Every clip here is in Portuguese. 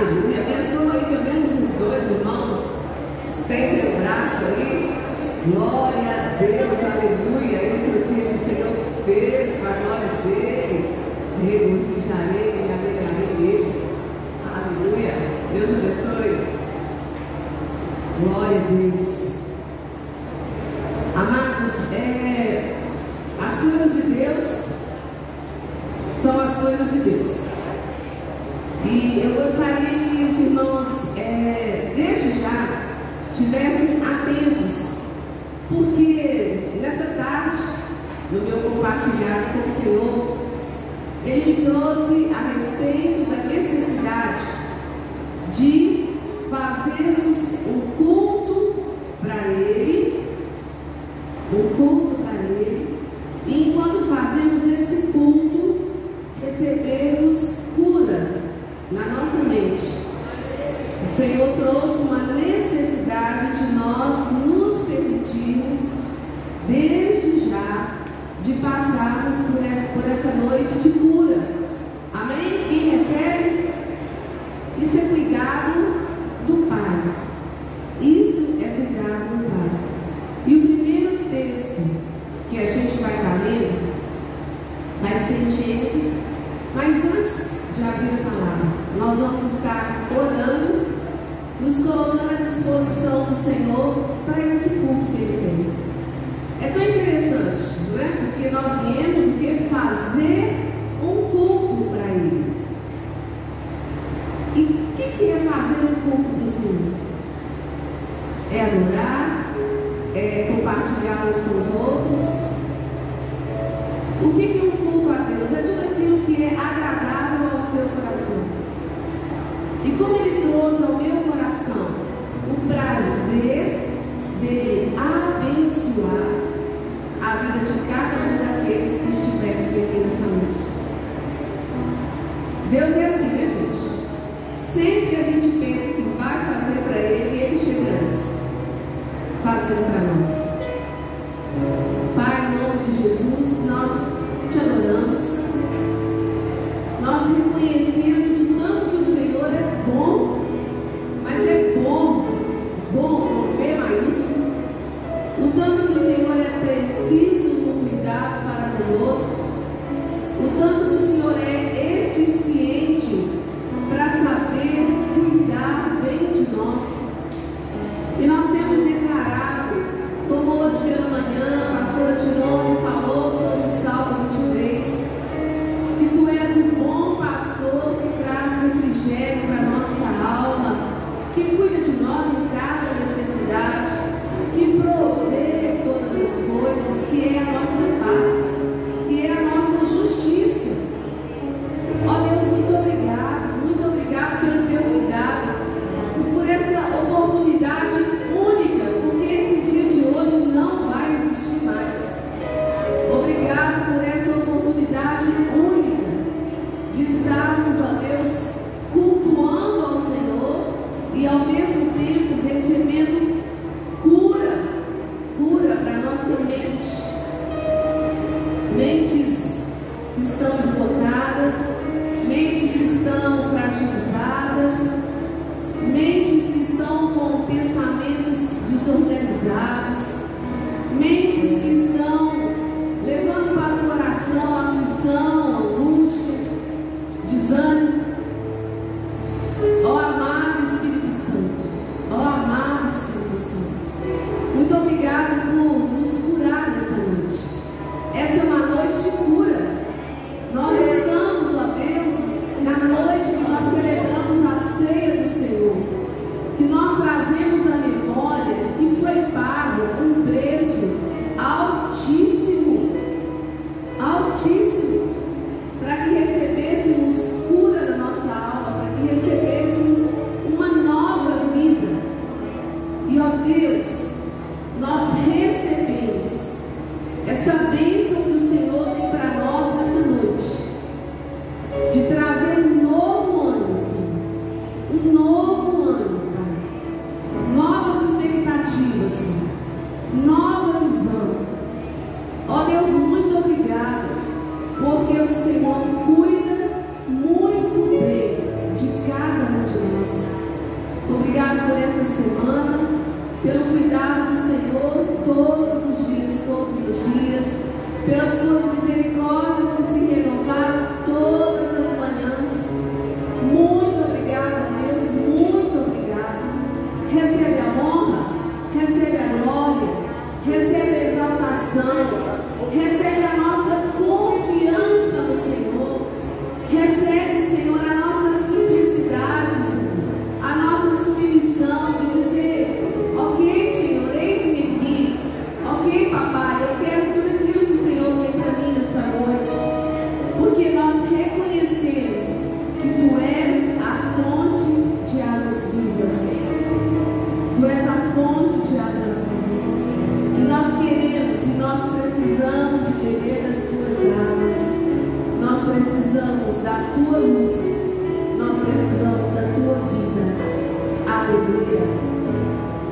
Aleluia. Abençoa aí pelo menos os dois irmãos. Estende o braço aí. Glória a Deus, aleluia. Esse é o dia que o Senhor fez para a glória dele. Regozijarei, me alegrarei nele. Aleluia. Deus abençoe. Glória a Deus.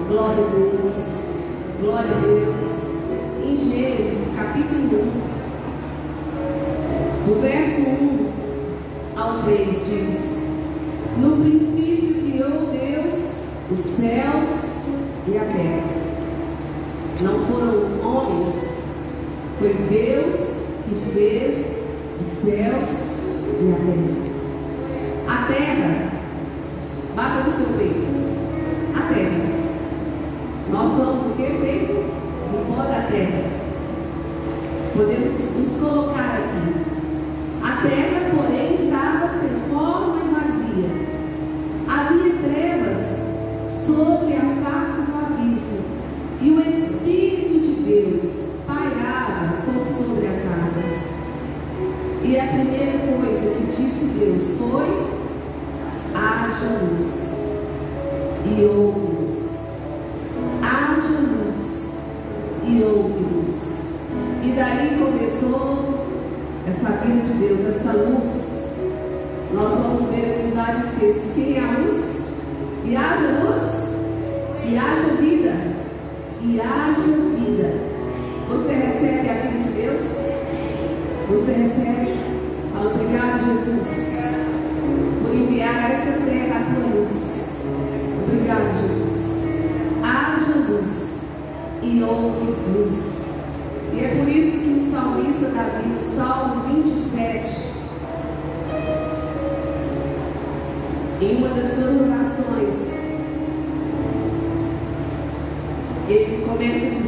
Glória a Deus. Glória a Deus. Em Gênesis capítulo 1, do verso 1 ao 3 diz: No princípio criou Deus os céus e a terra. Não foram homens, foi Deus que fez os céus e a terra. A terra, bata no seu peito. É feito do pó da terra. Podemos nos colocar aqui. A terra, porém, estava sem forma e vazia. Havia trevas sobre a face do abismo. E o Espírito de Deus pairava como sobre as águas. E a primeira coisa que disse Deus foi: haja luz. E houve. Os textos que a luz e haja luz e haja vida e haja vida. Você recebe a vida de Deus? Você recebe? Fala, obrigado, Jesus, por enviar a essa terra a tua luz. Obrigado, Jesus. Haja luz e ouve luz. E é por isso que o salmista Davi, o sol. Em uma das suas orações, ele começa a dizer.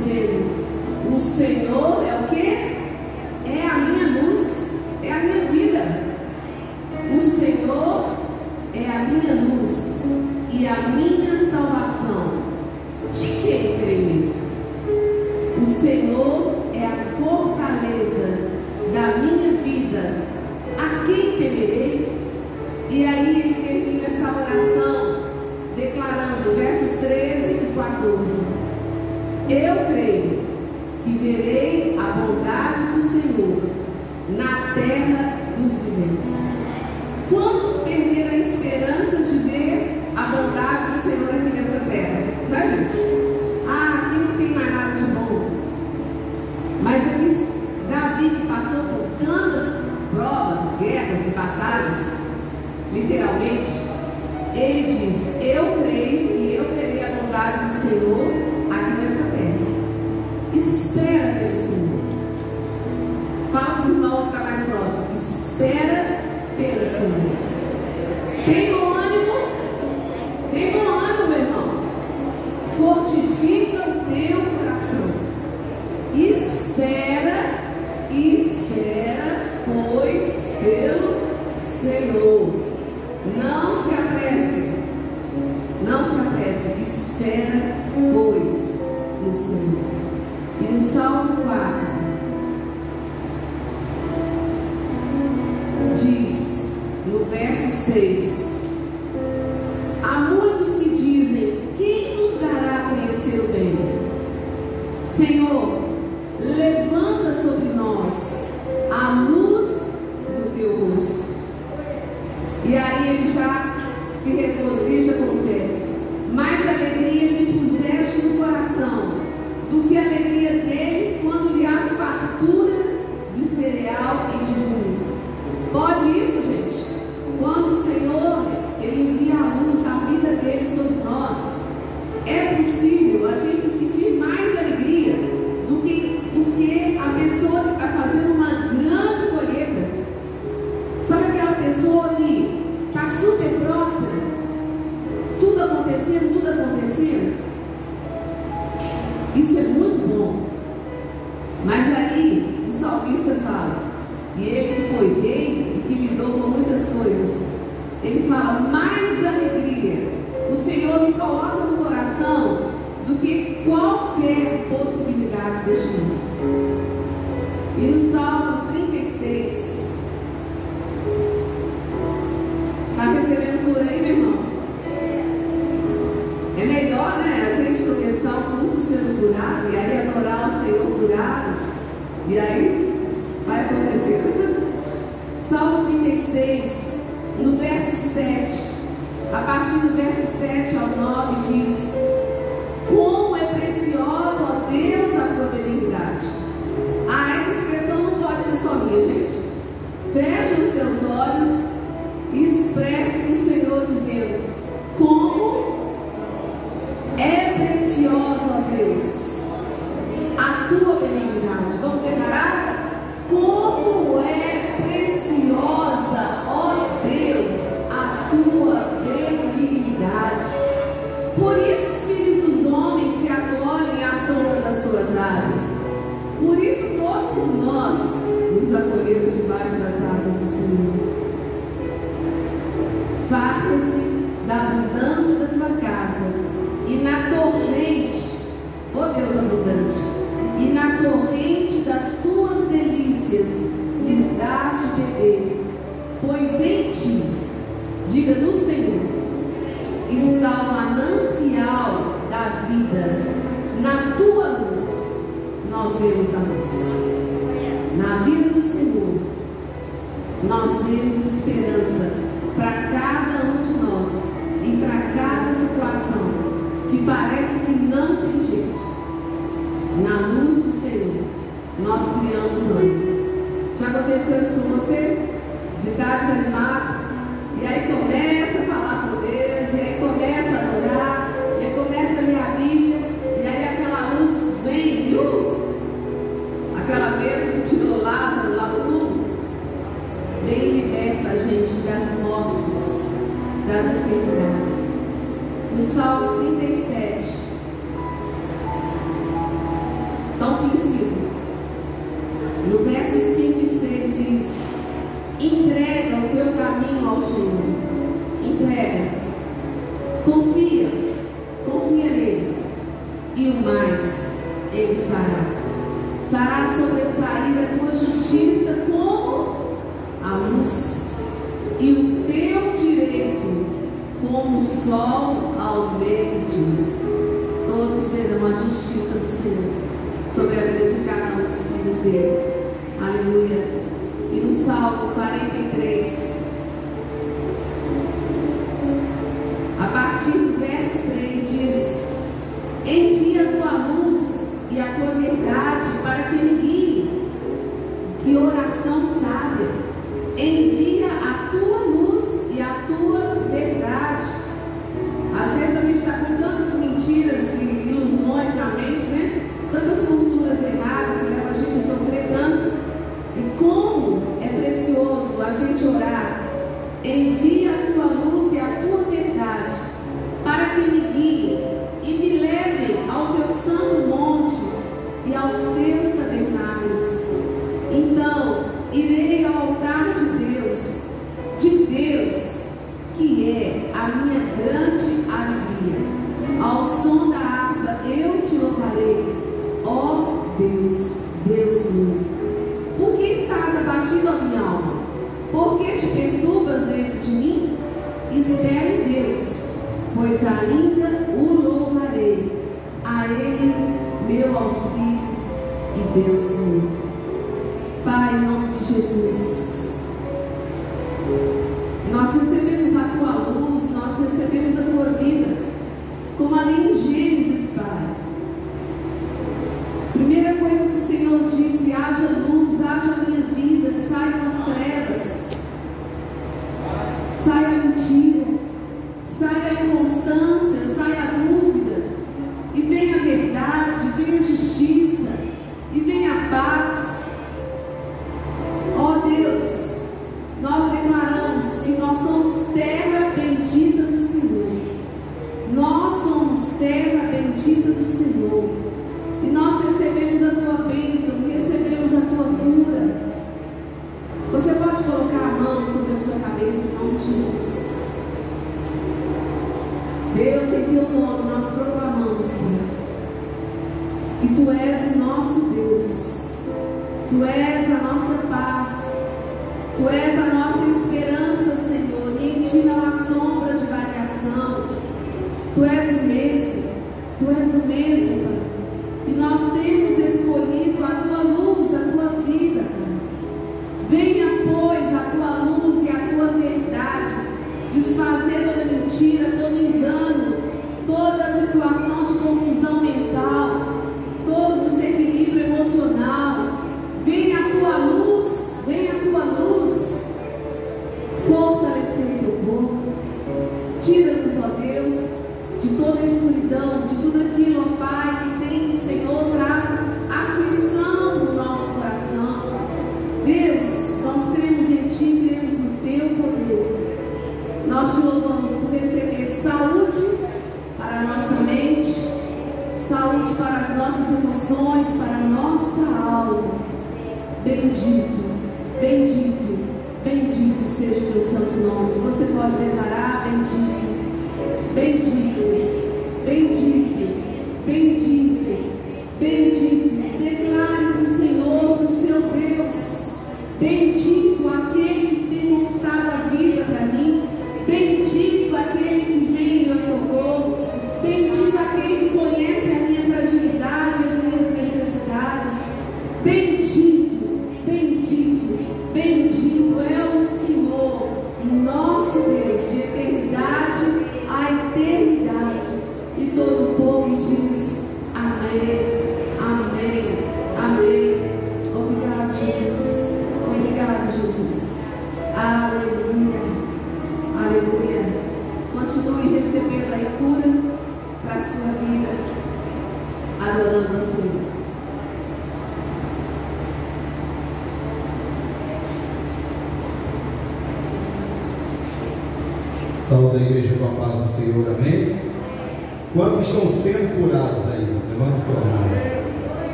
Diga do Senhor. Está o manancial da vida. Na tua luz, nós vemos a luz. Na vida do Senhor, nós vemos esperança para cada um de nós e para cada situação que parece que não tem jeito. Na luz do Senhor, nós criamos ânimo. Já aconteceu isso com você? De estar desanimado? sai a mentira, sai a inconstância.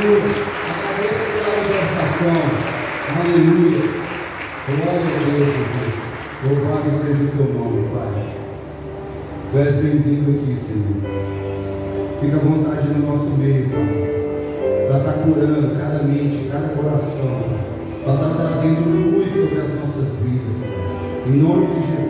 A Agradeço pela libertação. Aleluia. Glória a Deus, Jesus. Louvado seja o teu nome, Pai. Tu és bem-vindo aqui, Senhor. Fica à vontade no nosso meio, Pai. Para estar tá curando cada mente, cada coração. Para estar tá trazendo luz sobre as nossas vidas, Pai. Em nome de Jesus.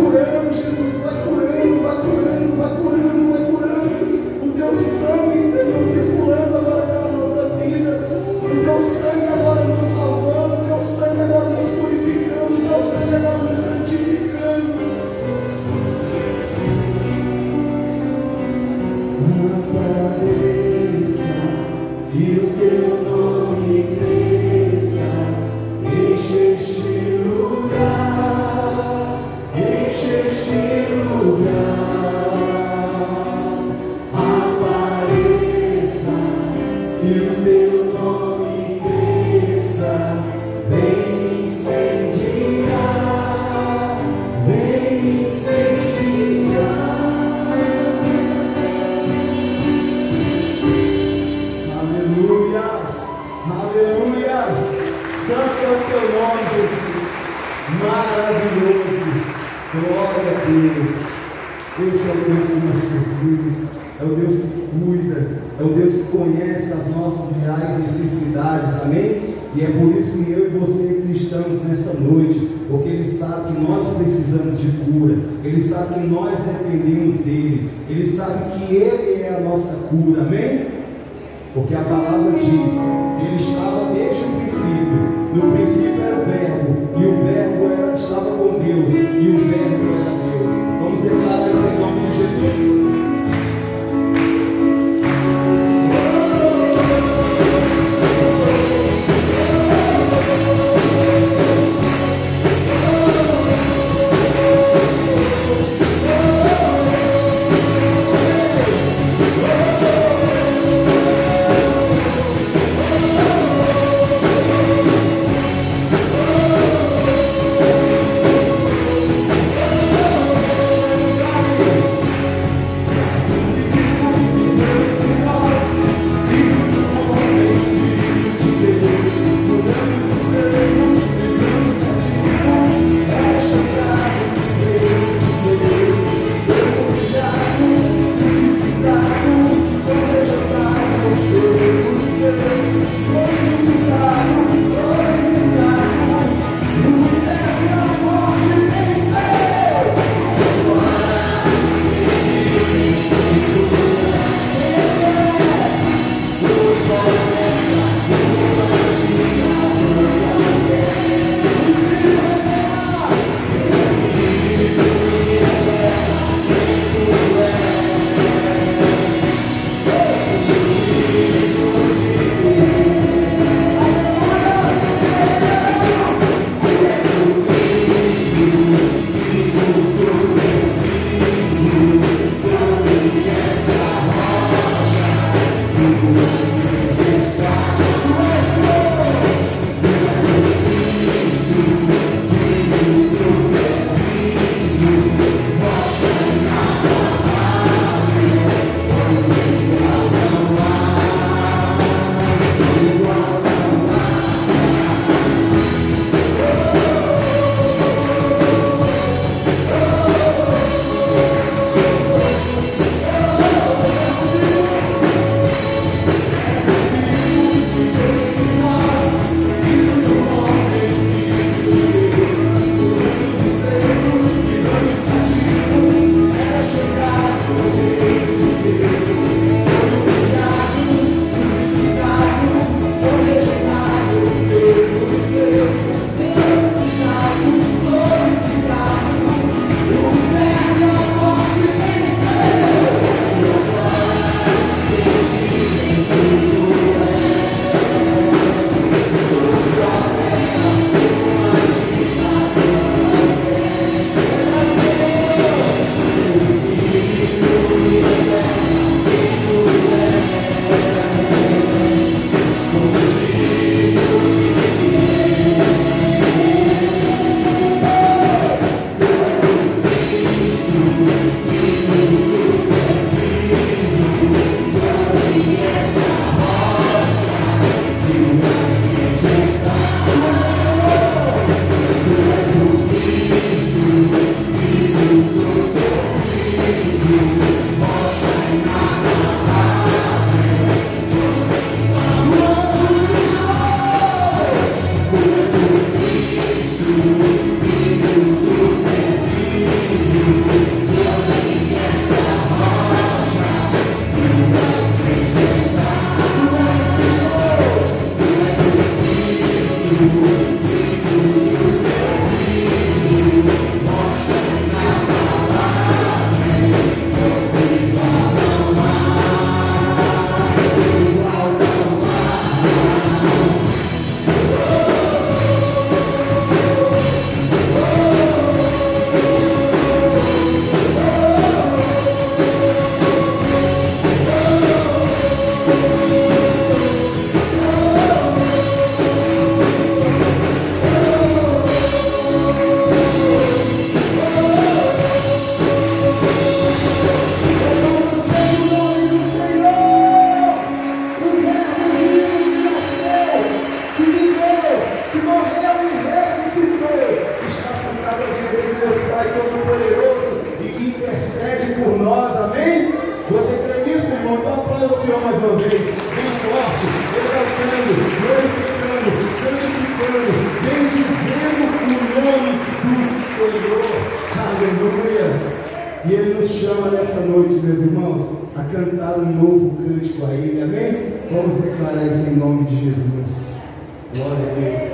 Buddha Pai Todo-Poderoso e que intercede por nós, amém? Você crê nisso, meu irmão? Então aplauda o Senhor mais uma vez, bem forte, exaltando, glorificando, santificando, bendizendo o nome do Senhor, aleluia! E Ele nos chama nessa noite, meus irmãos, a cantar um novo cântico a Ele, amém? Vamos declarar isso em nome de Jesus. Glória a Deus.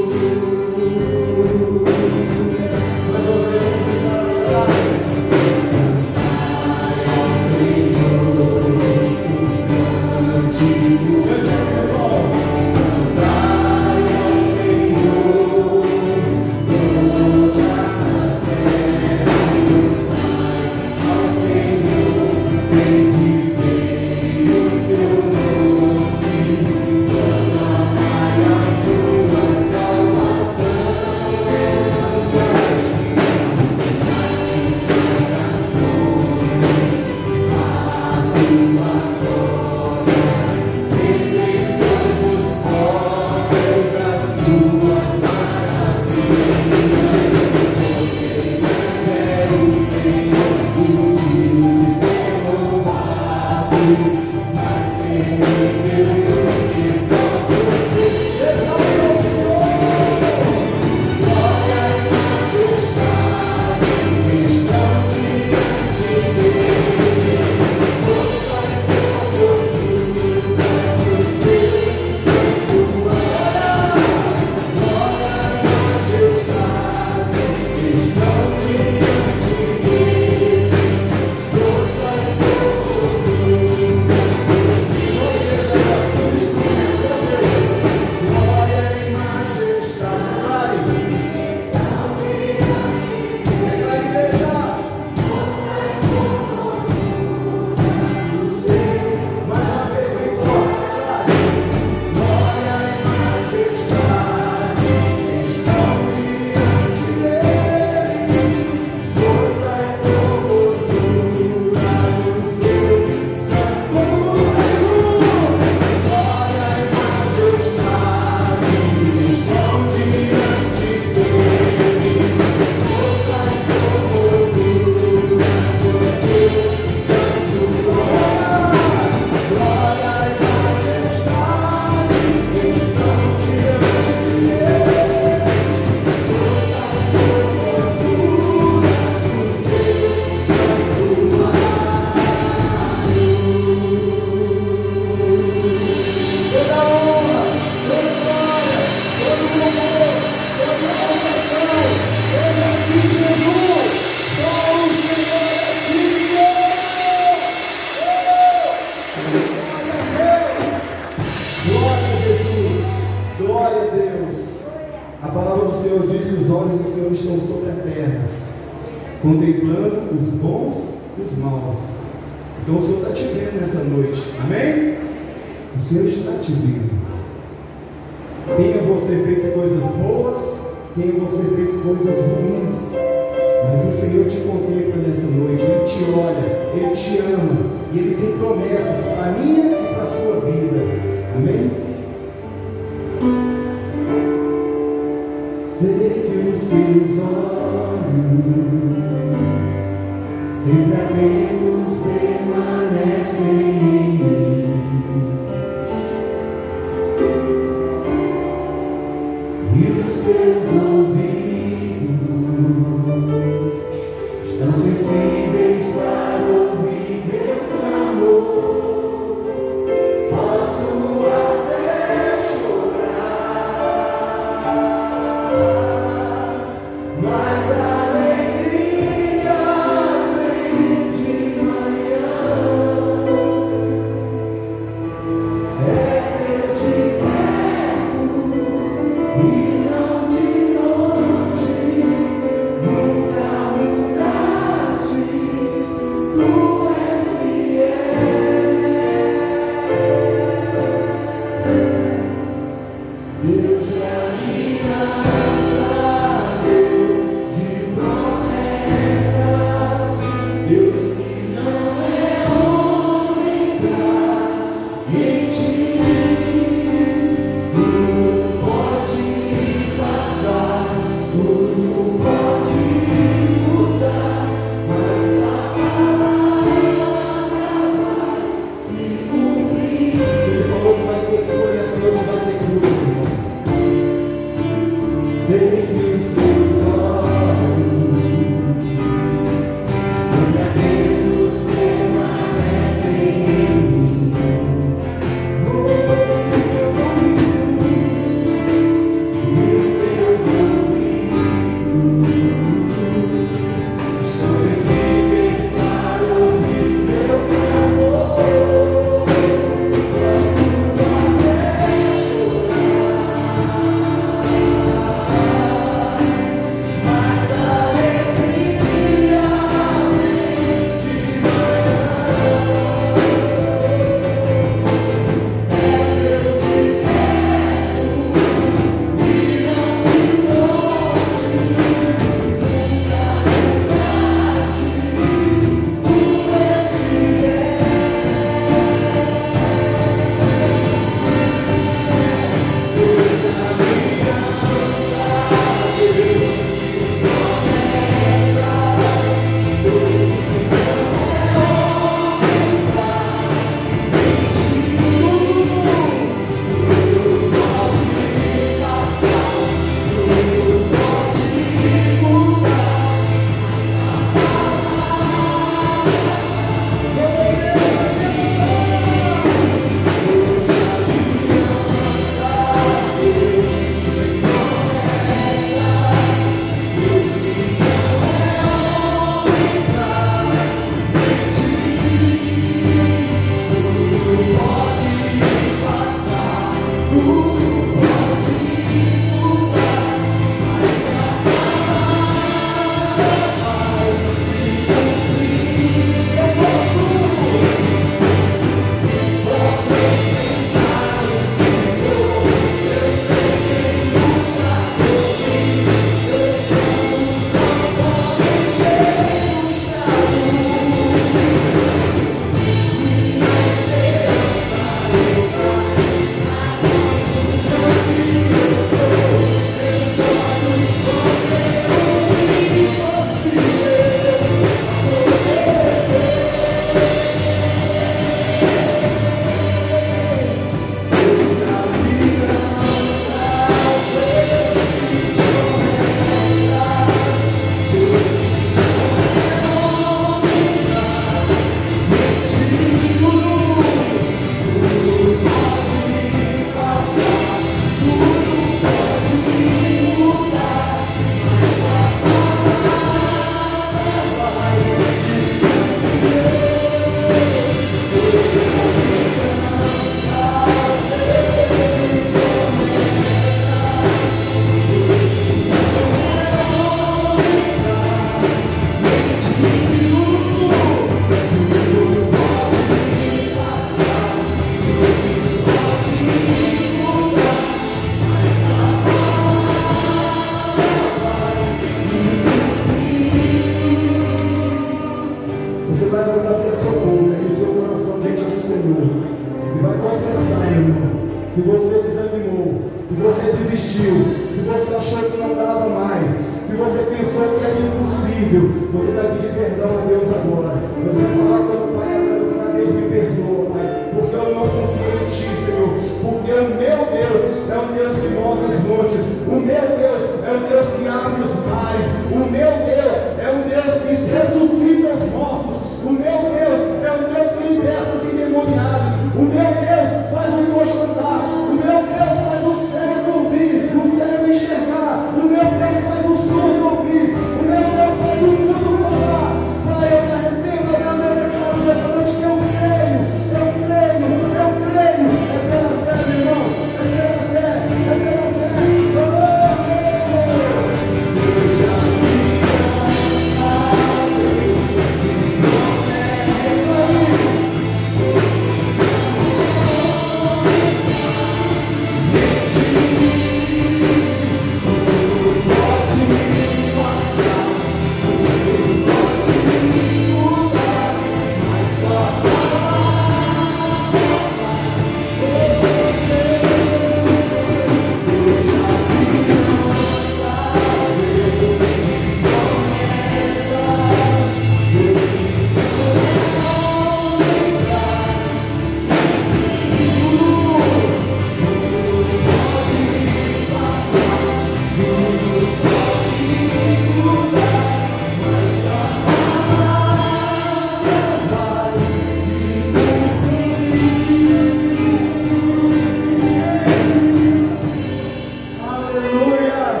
Aleluia.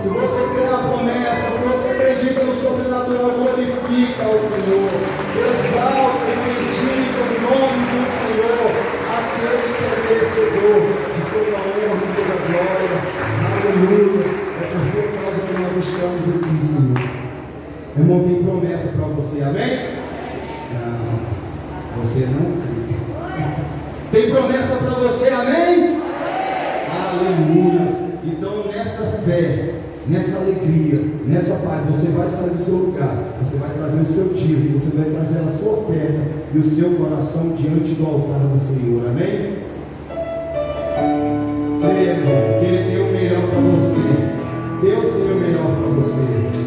Se você crê na promessa, se você acredita no sobrenatural, glorifica o Senhor. Exalta e bendiga o nome do Senhor, aquele que é merecedor de toda a honra e toda a glória. Aleluia. É por tua causa que nós buscamos o que Senhor. Meu irmão, tem promessa para você, amém? Não, você não crê. Tem promessa para você, amém? amém. Aleluia. Então, fé, nessa alegria, nessa paz, você vai sair do seu lugar, você vai trazer o seu dízimo, você vai trazer a sua oferta e o seu coração diante do altar do Senhor. Amém? Creia que Ele tem o melhor para você. Deus tem o melhor para você.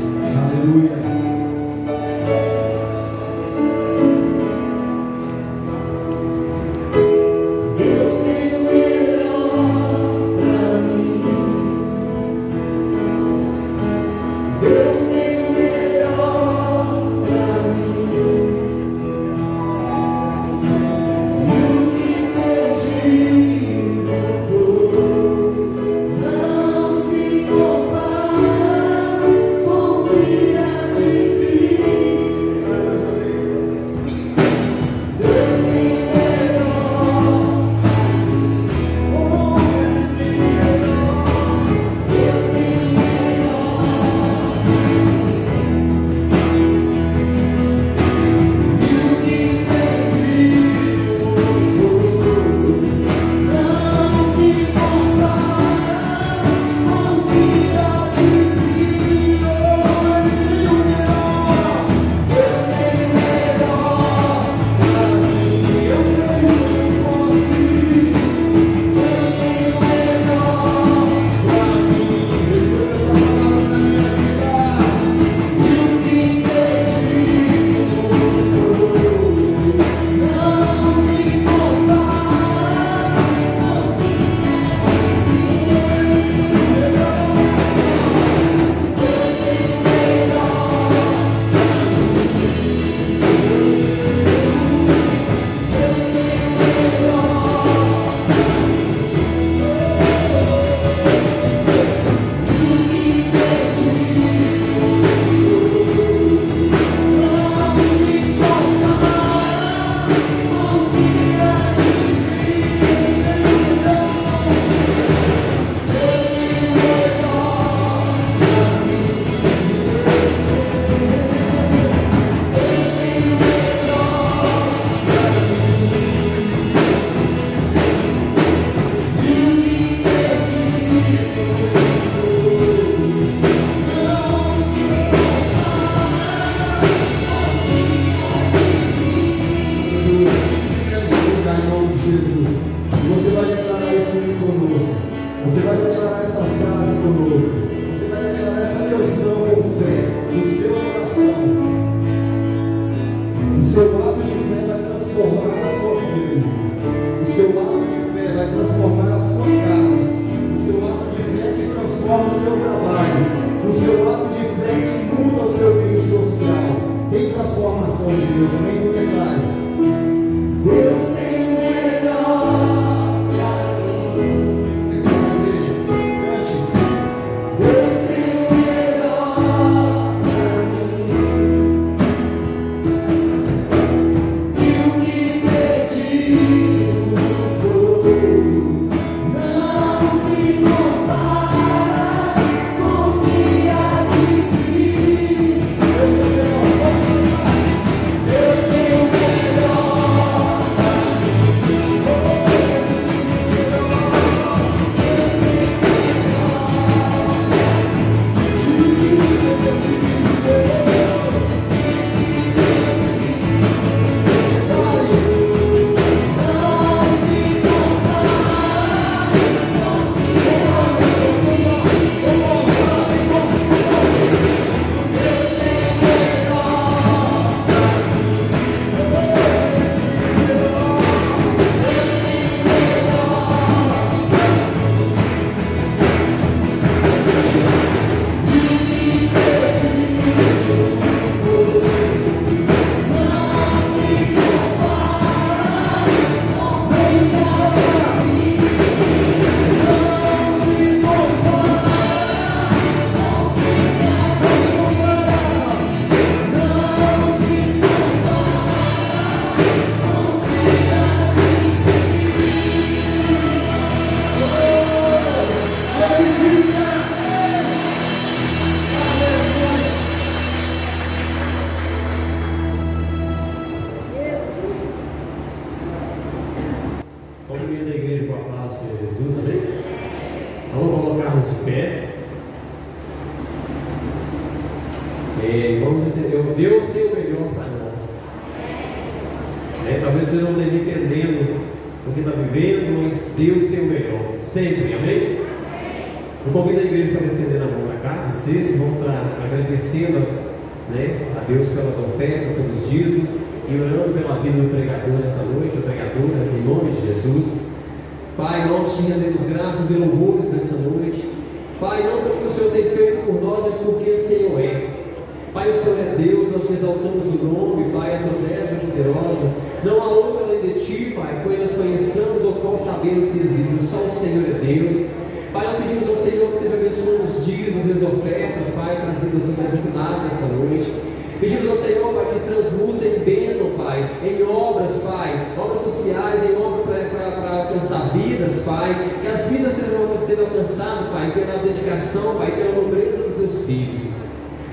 Pai, o Senhor é Deus, nós exaltamos o nome, Pai, é a tua destra poderosa. Não há outra além de ti, Pai, que nós conheçamos ou qual sabemos que existe. Só o Senhor é Deus. Pai, nós pedimos ao Senhor que esteja abençoando os dias e as ofertas, Pai, trazidos mais finais nessa noite. Pedimos ao Senhor, Pai, que transmuta em bênção, Pai, em obras, Pai, obras sociais, em obras para alcançar vidas, Pai, que as vidas sejam alcançadas, Pai, pela dedicação, Pai, pela nobreza dos teus filhos.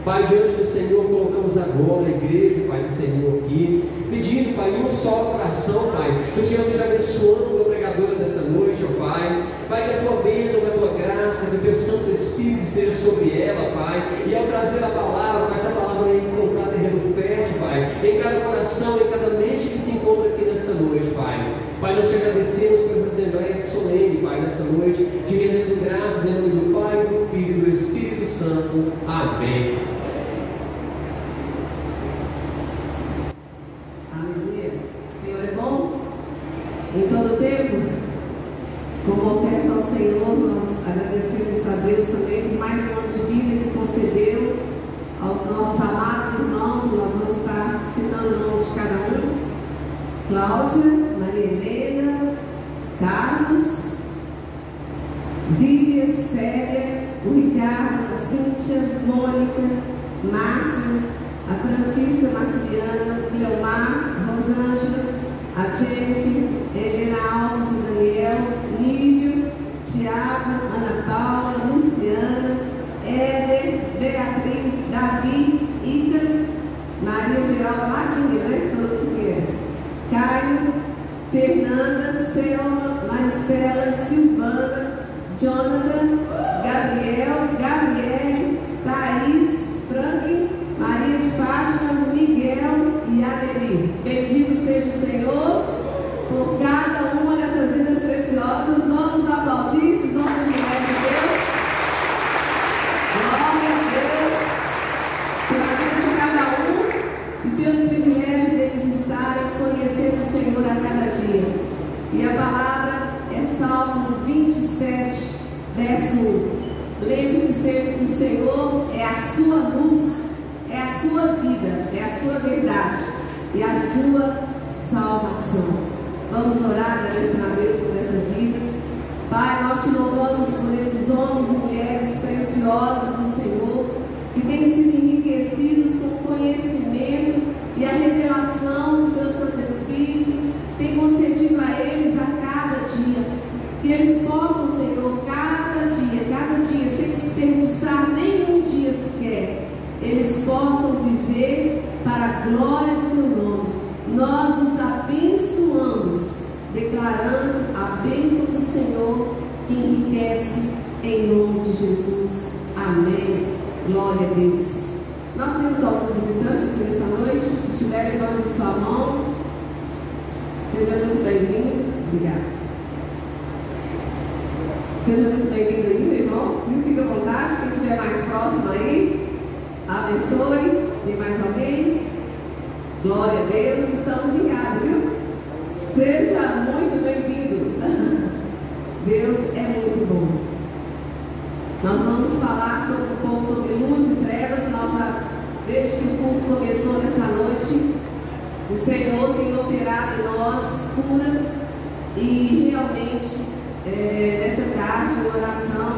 Pai, diante do Senhor, colocamos agora a igreja, Pai do Senhor, aqui, pedindo, Pai, um só coração, Pai, que o Senhor esteja abençoando a pregadora dessa noite, ó Pai. Pai, que a tua bênção, que a tua graça, que o teu Santo Espírito esteja sobre ela, Pai. E ao trazer a palavra, Pai, essa palavra é aí encontrar terreno fértil, Pai, em cada coração, em cada mente que se encontra aqui nessa noite, Pai. Pai, nós te agradecemos por essa Assembleia solene, Pai, nessa noite, te rendendo graças em nome do Pai, do Filho e do Espírito Santo. Amém. declarando a bênção do Senhor que enriquece em nome de Jesus. Amém. Glória a Deus. Nós temos algum visitante aqui nesta noite? Se tiver, levante sua mão. Seja muito bem-vindo. Obrigada. Seja muito bem-vindo aí, meu irmão. Me fica à vontade. Quem estiver mais próximo aí, abençoe. Tem mais alguém? Glória a Deus. Estamos em casa, viu? Seja pouco sobre luz e trevas, nós já, desde que o culto começou nessa noite, o Senhor tem operado em nós cura e realmente é, nessa tarde, oração,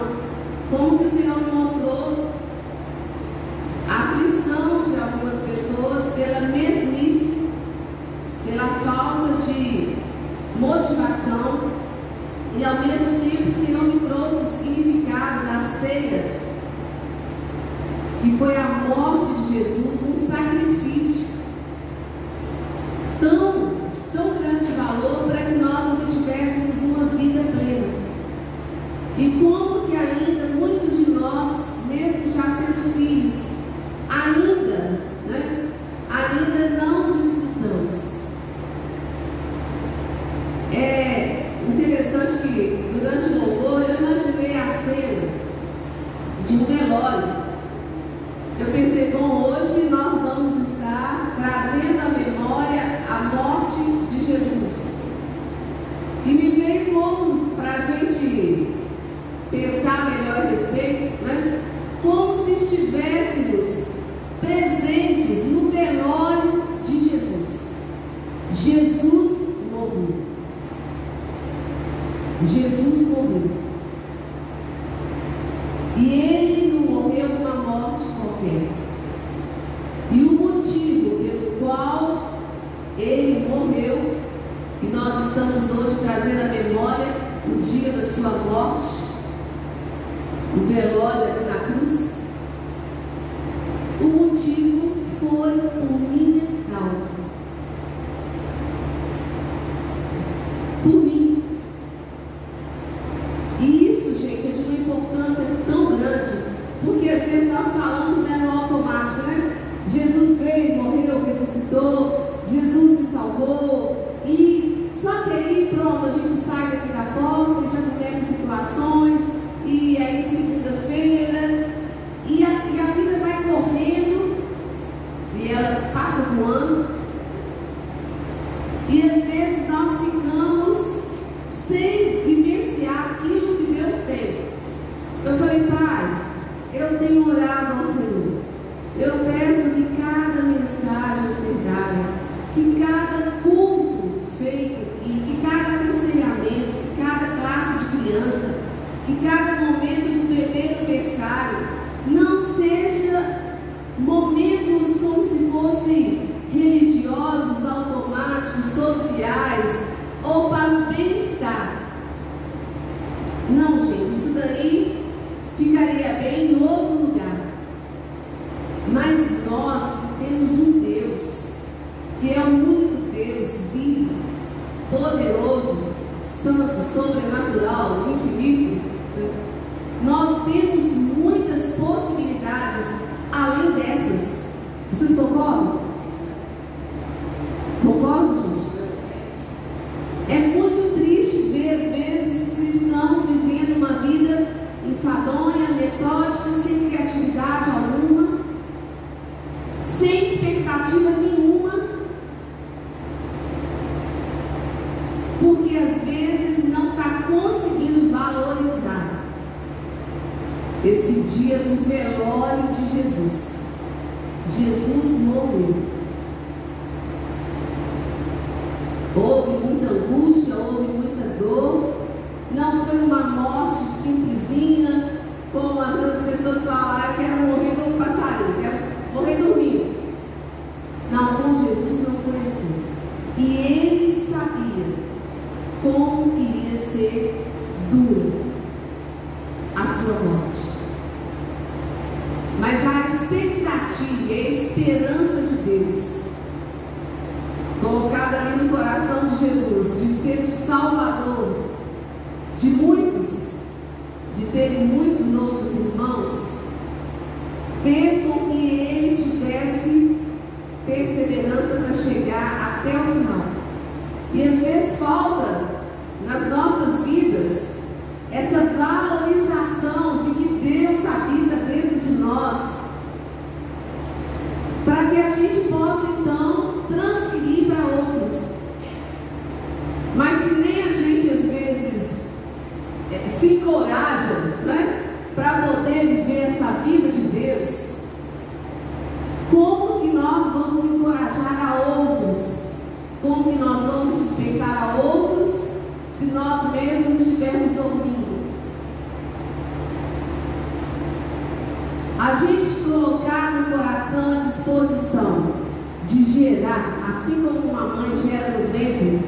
atmosfera do ventre.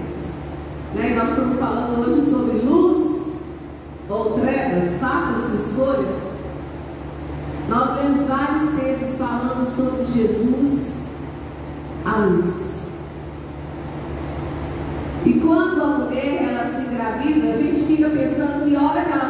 Né? Nós estamos falando hoje sobre luz ou trevas, faça sua escolha. Nós vemos vários textos falando sobre Jesus, a luz. E quando a mulher ela se engravida, a gente fica pensando que hora que ela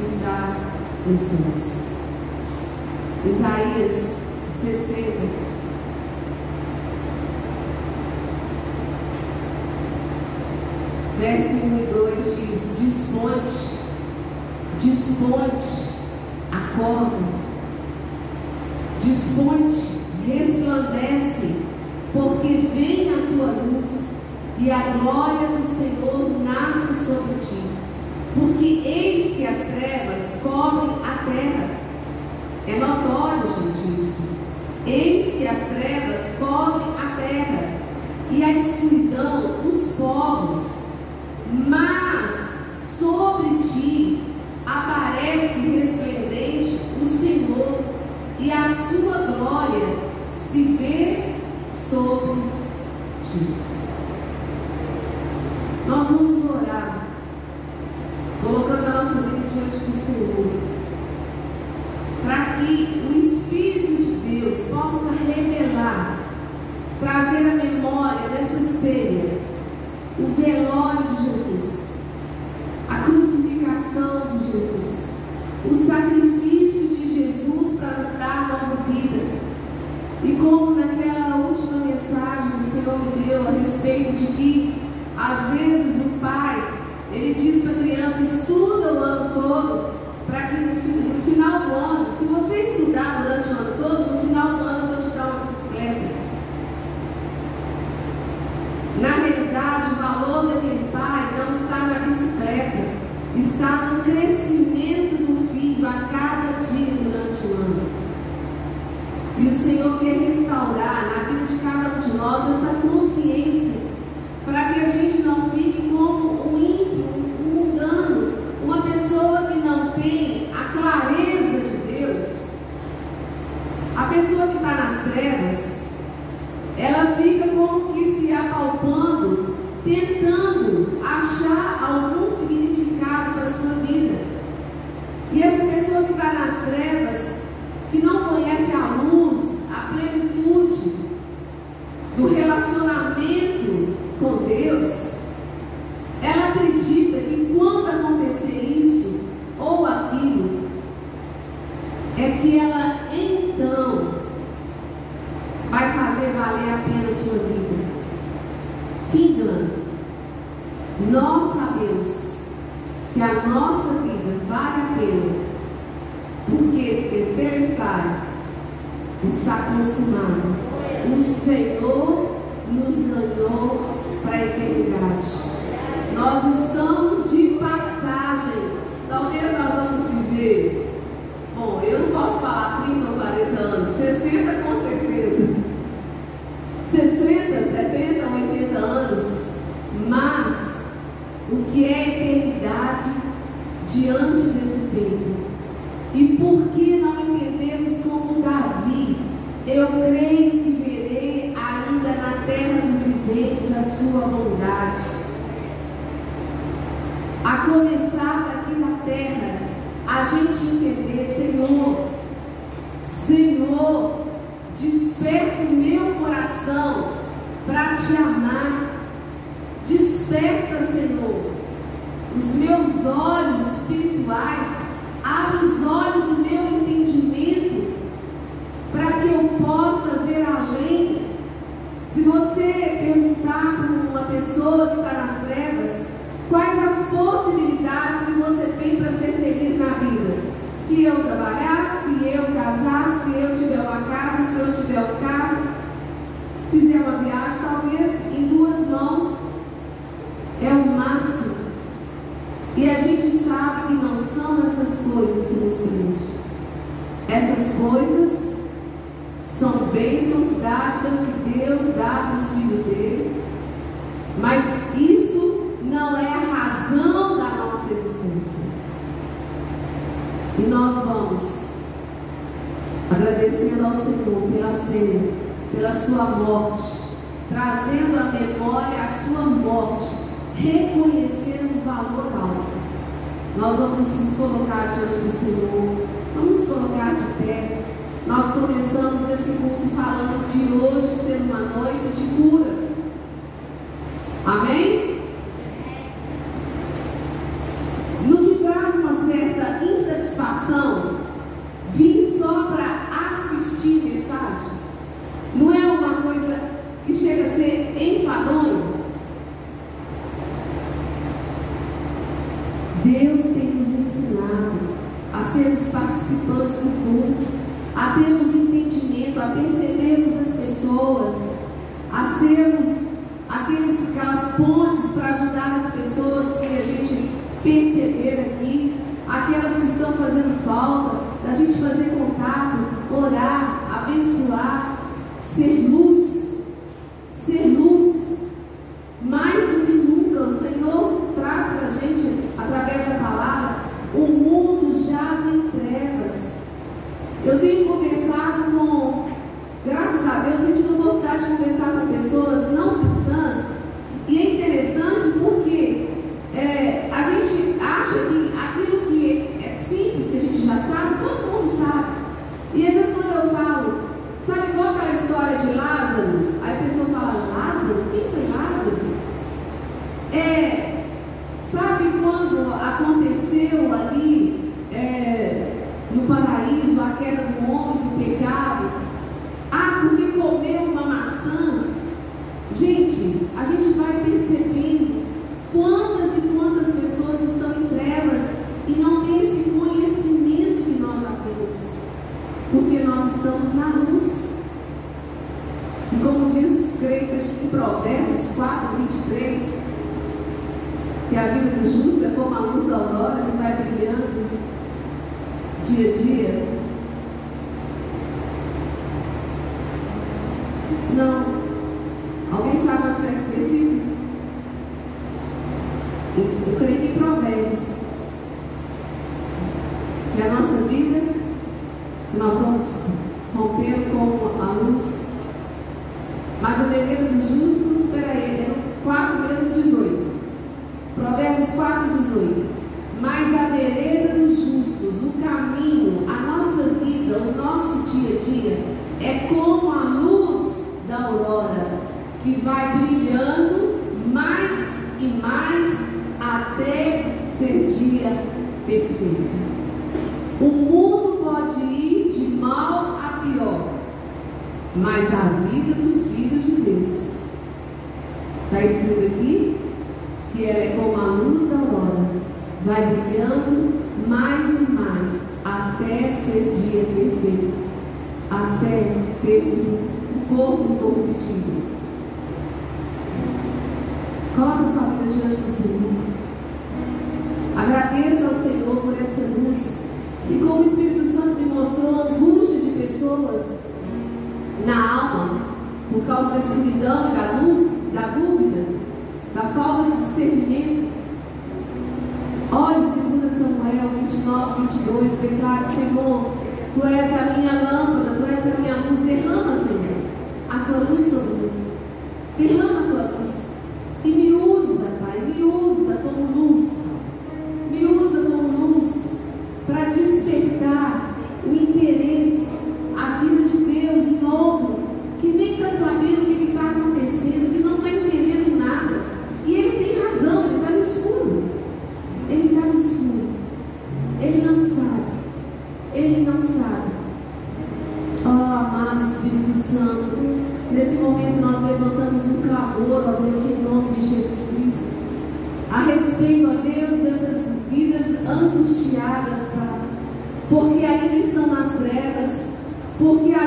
está nos céus. Isaías 60. Verso 1 e 2 diz: Desponte, desponte, acorda, desponte, resplandece, porque vem a tua luz e a glória do Senhor nasce sobre ti. Porque Ele e as trevas cobrem a terra. É notório, gente, isso. Eis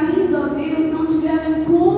ainda, ó Deus, não tiveram encontro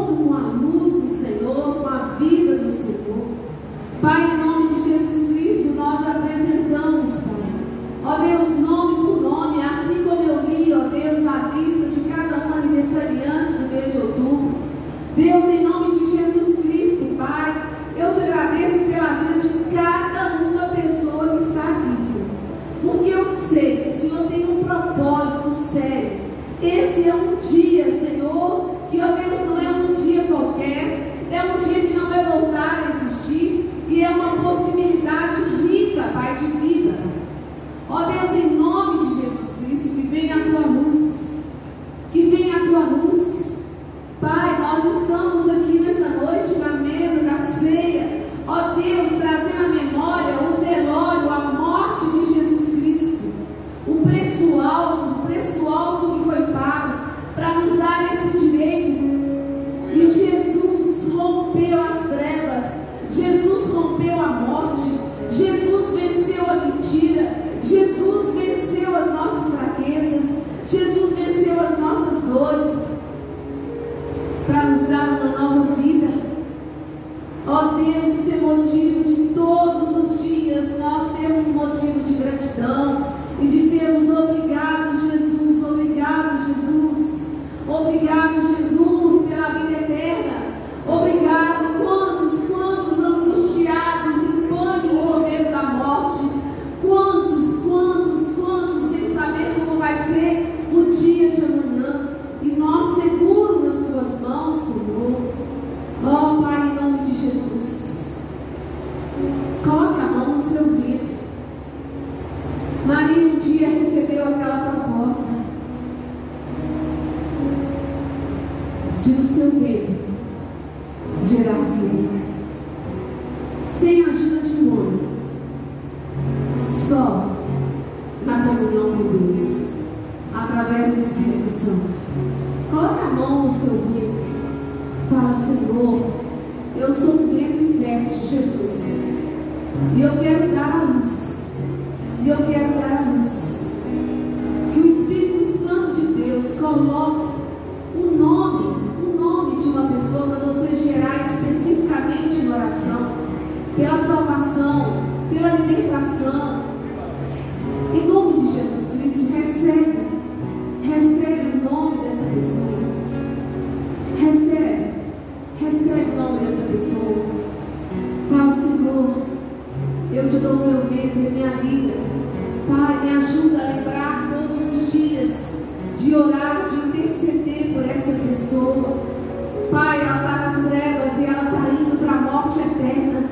morte eterna.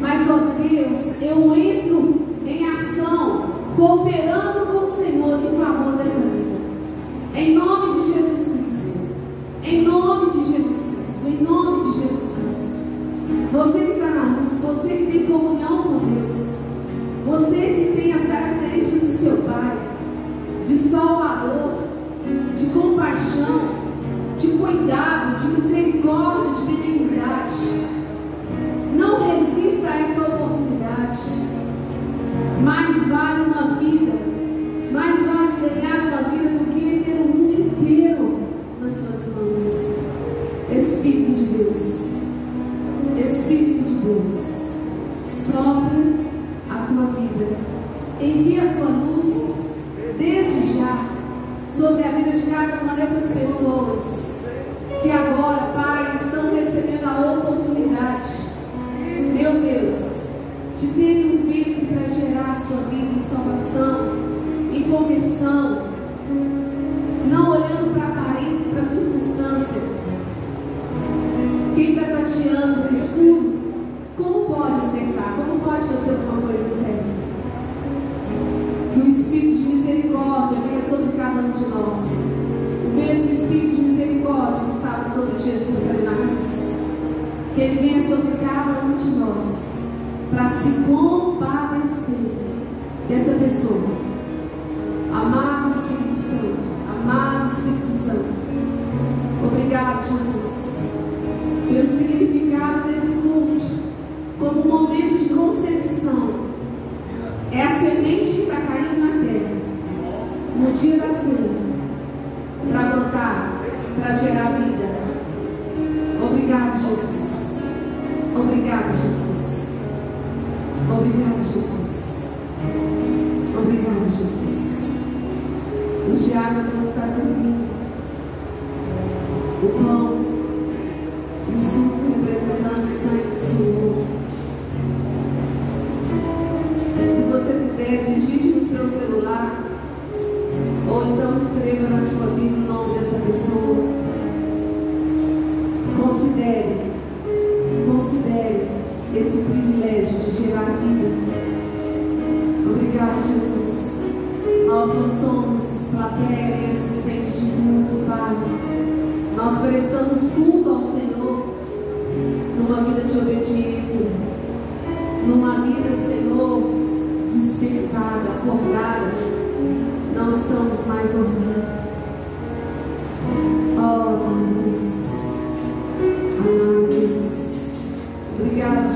Mas, ó Deus, eu entro em ação, cooperando com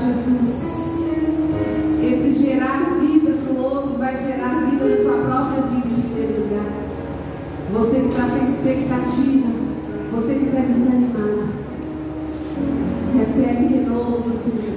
Jesus. Esse gerar vida para o outro vai gerar vida na sua própria vida em primeiro lugar. Você que está sem expectativa, você que está desanimado, recebe renovo do Senhor.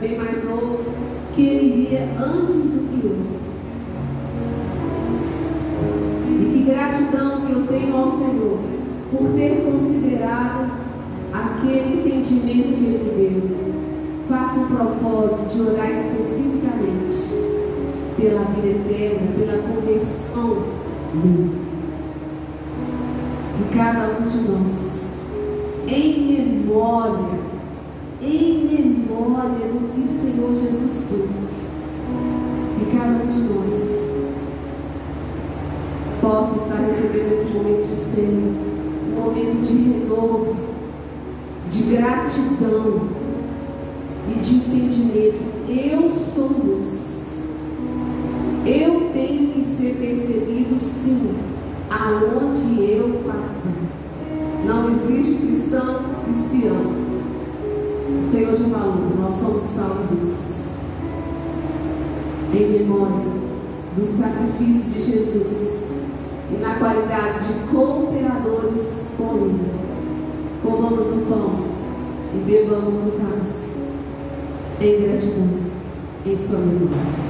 Bem mais novo, que ele iria antes do que eu. E que gratidão que eu tenho ao Senhor por ter considerado aquele entendimento que ele me deu faça um propósito de orar especificamente pela vida eterna, pela conversão. De cada um de nós. Em memória, em do que o Senhor Jesus fez. Que cada um de nós possa estar recebendo esse momento de ser um momento de renovo, de gratidão e de entendimento. Eu sou luz. Eu tenho que ser percebido sim, aonde eu passar. Não existe cristão espião. Senhor já falou, nós somos salvos em memória do sacrifício de Jesus e na qualidade de cooperadores com Ele. Comamos do pão e bebamos do cálice em gratidão em sua memória.